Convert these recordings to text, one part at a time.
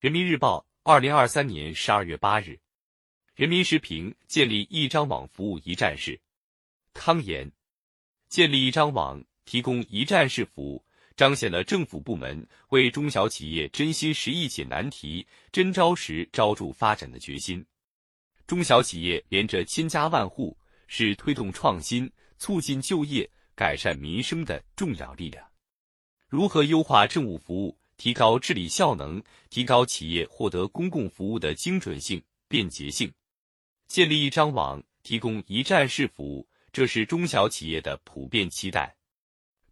人民日报，二零二三年十二月八日。人民时评：建立一张网服务一站式。康言：建立一张网，提供一站式服务，彰显了政府部门为中小企业真心实意解难题、真招实招助发展的决心。中小企业连着千家万户，是推动创新、促进就业、改善民生的重要力量。如何优化政务服务？提高治理效能，提高企业获得公共服务的精准性、便捷性，建立一张网，提供一站式服务，这是中小企业的普遍期待。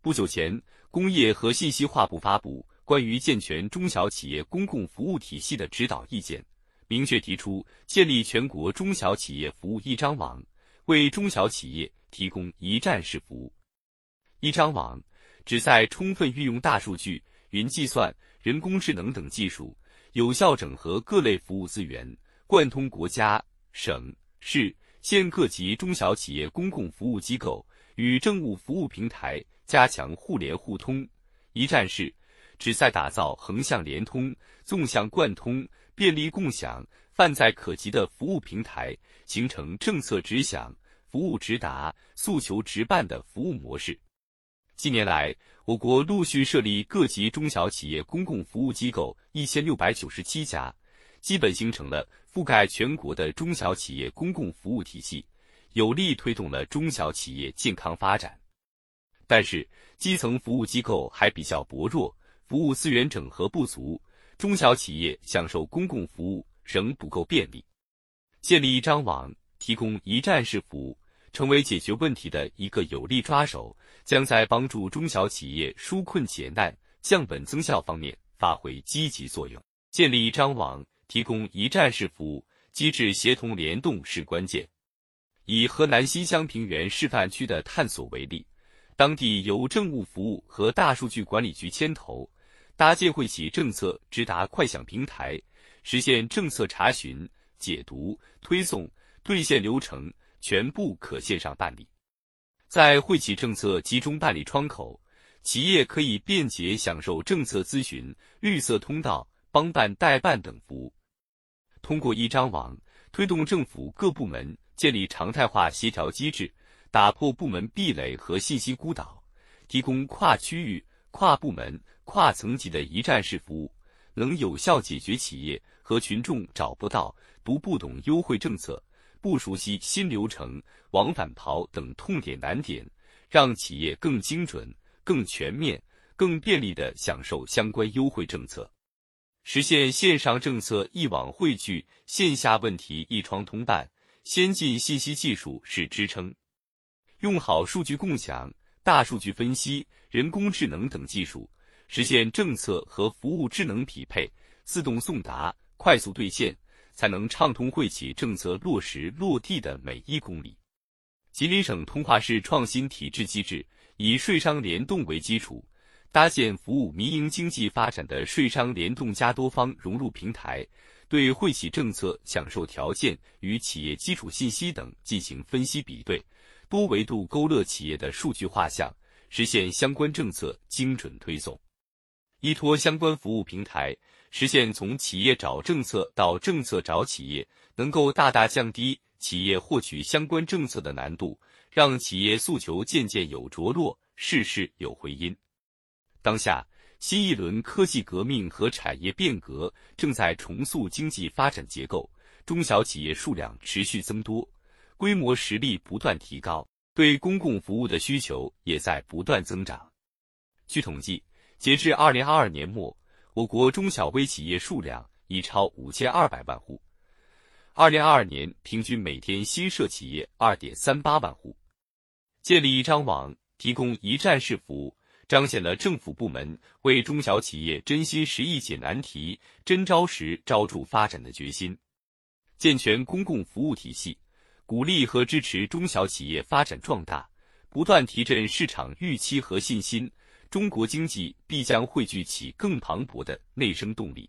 不久前，工业和信息化部发布关于健全中小企业公共服务体系的指导意见，明确提出建立全国中小企业服务一张网，为中小企业提供一站式服务。一张网旨在充分运用大数据。云计算、人工智能等技术，有效整合各类服务资源，贯通国家、省、市、县各级中小企业公共服务机构与政务服务平台，加强互联互通。一站式旨在打造横向联通、纵向贯通、便利共享、泛在可及的服务平台，形成政策直享、服务直达、诉求直办的服务模式。近年来，我国陆续设立各级中小企业公共服务机构一千六百九十七家，基本形成了覆盖全国的中小企业公共服务体系，有力推动了中小企业健康发展。但是，基层服务机构还比较薄弱，服务资源整合不足，中小企业享受公共服务仍不够便利。建立一张网，提供一站式服务。成为解决问题的一个有力抓手，将在帮助中小企业纾困解难、降本增效方面发挥积极作用。建立一张网，提供一站式服务，机制协同联动是关键。以河南新乡平原示范区的探索为例，当地由政务服务和大数据管理局牵头，搭建惠企政策直达快享平台，实现政策查询、解读、推送、兑现流程。全部可线上办理，在惠企政策集中办理窗口，企业可以便捷享受政策咨询、绿色通道、帮办代办等服务。通过一张网，推动政府各部门建立常态化协调机制，打破部门壁垒和信息孤岛，提供跨区域、跨部门、跨层级的一站式服务，能有效解决企业和群众找不到、读不懂优惠政策。不熟悉新流程、往返跑等痛点难点，让企业更精准、更全面、更便利地享受相关优惠政策，实现线上政策一网汇聚、线下问题一窗通办。先进信息技术是支撑，用好数据共享、大数据分析、人工智能等技术，实现政策和服务智能匹配、自动送达、快速兑现。才能畅通惠企政策落实落地的每一公里。吉林省通化市创新体制机制以税商联动为基础，搭建服务民营经济发展的税商联动加多方融入平台，对惠企政策享受条件与企业基础信息等进行分析比对，多维度勾勒企业的数据画像，实现相关政策精准推送。依托相关服务平台。实现从企业找政策到政策找企业，能够大大降低企业获取相关政策的难度，让企业诉求渐渐有着落，事事有回音。当下，新一轮科技革命和产业变革正在重塑经济发展结构，中小企业数量持续增多，规模实力不断提高，对公共服务的需求也在不断增长。据统计，截至二零二二年末。我国中小微企业数量已超五千二百万户，二零二二年平均每天新设企业二点三八万户。建立一张网，提供一站式服务，彰显了政府部门为中小企业真心实意解难题、真招实招助发展的决心。健全公共服务体系，鼓励和支持中小企业发展壮大，不断提振市场预期和信心。中国经济必将汇聚起更磅礴的内生动力。